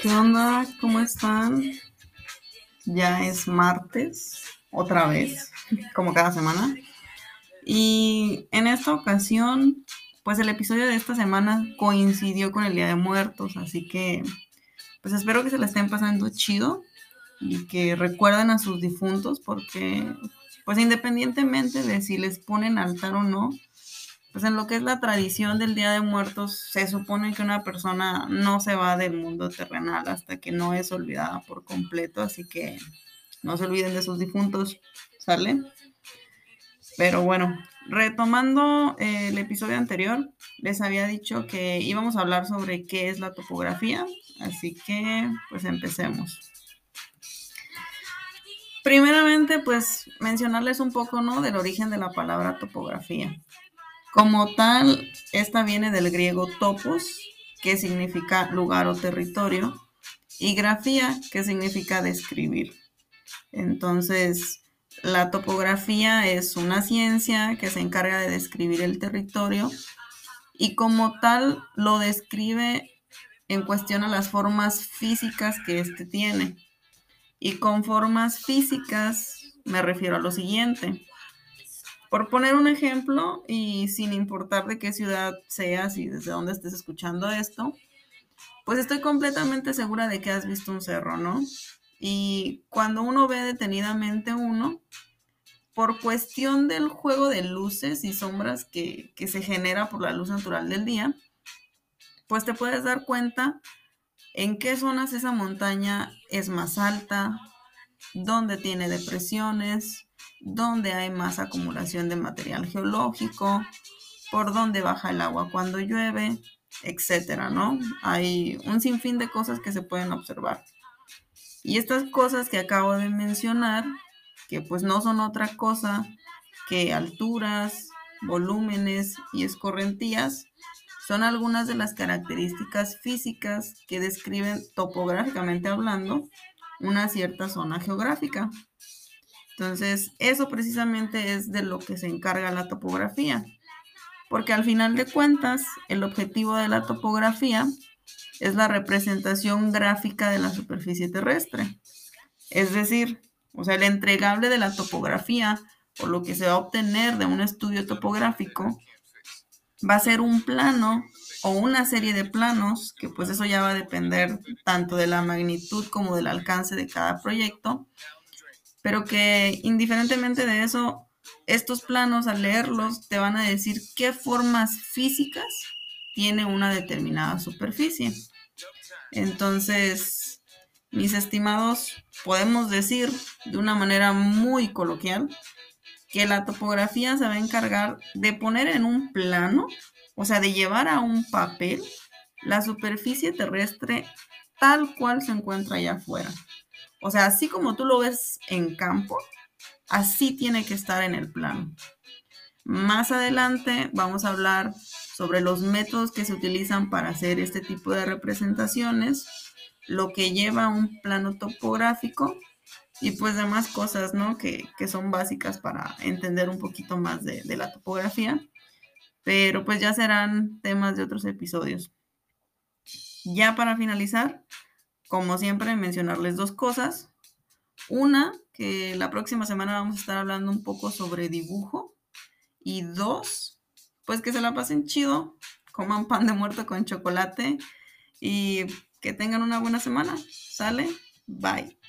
¿Qué onda? ¿Cómo están? Ya es martes, otra vez, como cada semana. Y en esta ocasión, pues el episodio de esta semana coincidió con el Día de Muertos, así que pues espero que se la estén pasando chido y que recuerden a sus difuntos porque pues independientemente de si les ponen altar o no, pues en lo que es la tradición del Día de Muertos, se supone que una persona no se va del mundo terrenal hasta que no es olvidada por completo, así que no se olviden de sus difuntos, ¿sale? Pero bueno, retomando eh, el episodio anterior, les había dicho que íbamos a hablar sobre qué es la topografía, así que pues empecemos. Primeramente, pues mencionarles un poco, ¿no? Del origen de la palabra topografía. Como tal, esta viene del griego topos, que significa lugar o territorio, y grafía, que significa describir. Entonces, la topografía es una ciencia que se encarga de describir el territorio y como tal lo describe en cuestión a las formas físicas que éste tiene. Y con formas físicas me refiero a lo siguiente. Por poner un ejemplo, y sin importar de qué ciudad seas y desde dónde estés escuchando esto, pues estoy completamente segura de que has visto un cerro, ¿no? Y cuando uno ve detenidamente uno, por cuestión del juego de luces y sombras que, que, se genera por la luz natural del día, pues te puedes dar cuenta en qué zonas esa montaña es más alta, dónde tiene depresiones, donde hay más acumulación de material geológico, por dónde baja el agua cuando llueve, etcétera, ¿no? Hay un sinfín de cosas que se pueden observar. Y estas cosas que acabo de mencionar, que pues no son otra cosa que alturas, volúmenes y escorrentías, son algunas de las características físicas que describen topográficamente hablando una cierta zona geográfica. Entonces, eso precisamente es de lo que se encarga la topografía, porque al final de cuentas, el objetivo de la topografía es la representación gráfica de la superficie terrestre. Es decir, o sea, el entregable de la topografía o lo que se va a obtener de un estudio topográfico va a ser un plano o una serie de planos, que pues eso ya va a depender tanto de la magnitud como del alcance de cada proyecto, pero que indiferentemente de eso, estos planos al leerlos te van a decir qué formas físicas tiene una determinada superficie. Entonces, mis estimados, podemos decir de una manera muy coloquial que la topografía se va a encargar de poner en un plano, o sea, de llevar a un papel la superficie terrestre tal cual se encuentra allá afuera. O sea, así como tú lo ves en campo, así tiene que estar en el plano. Más adelante vamos a hablar sobre los métodos que se utilizan para hacer este tipo de representaciones, lo que lleva a un plano topográfico y pues demás cosas, ¿no? Que, son básicas para entender un poquito más de, de la topografía. Pero pues ya serán temas de otros episodios. Ya para finalizar, como siempre, mencionarles dos cosas. Una, que la próxima semana vamos a estar hablando un poco sobre dibujo. Y dos, pues que se la pasen chido, coman pan de muerto con chocolate y que tengan una buena semana. ¿Sale? Bye.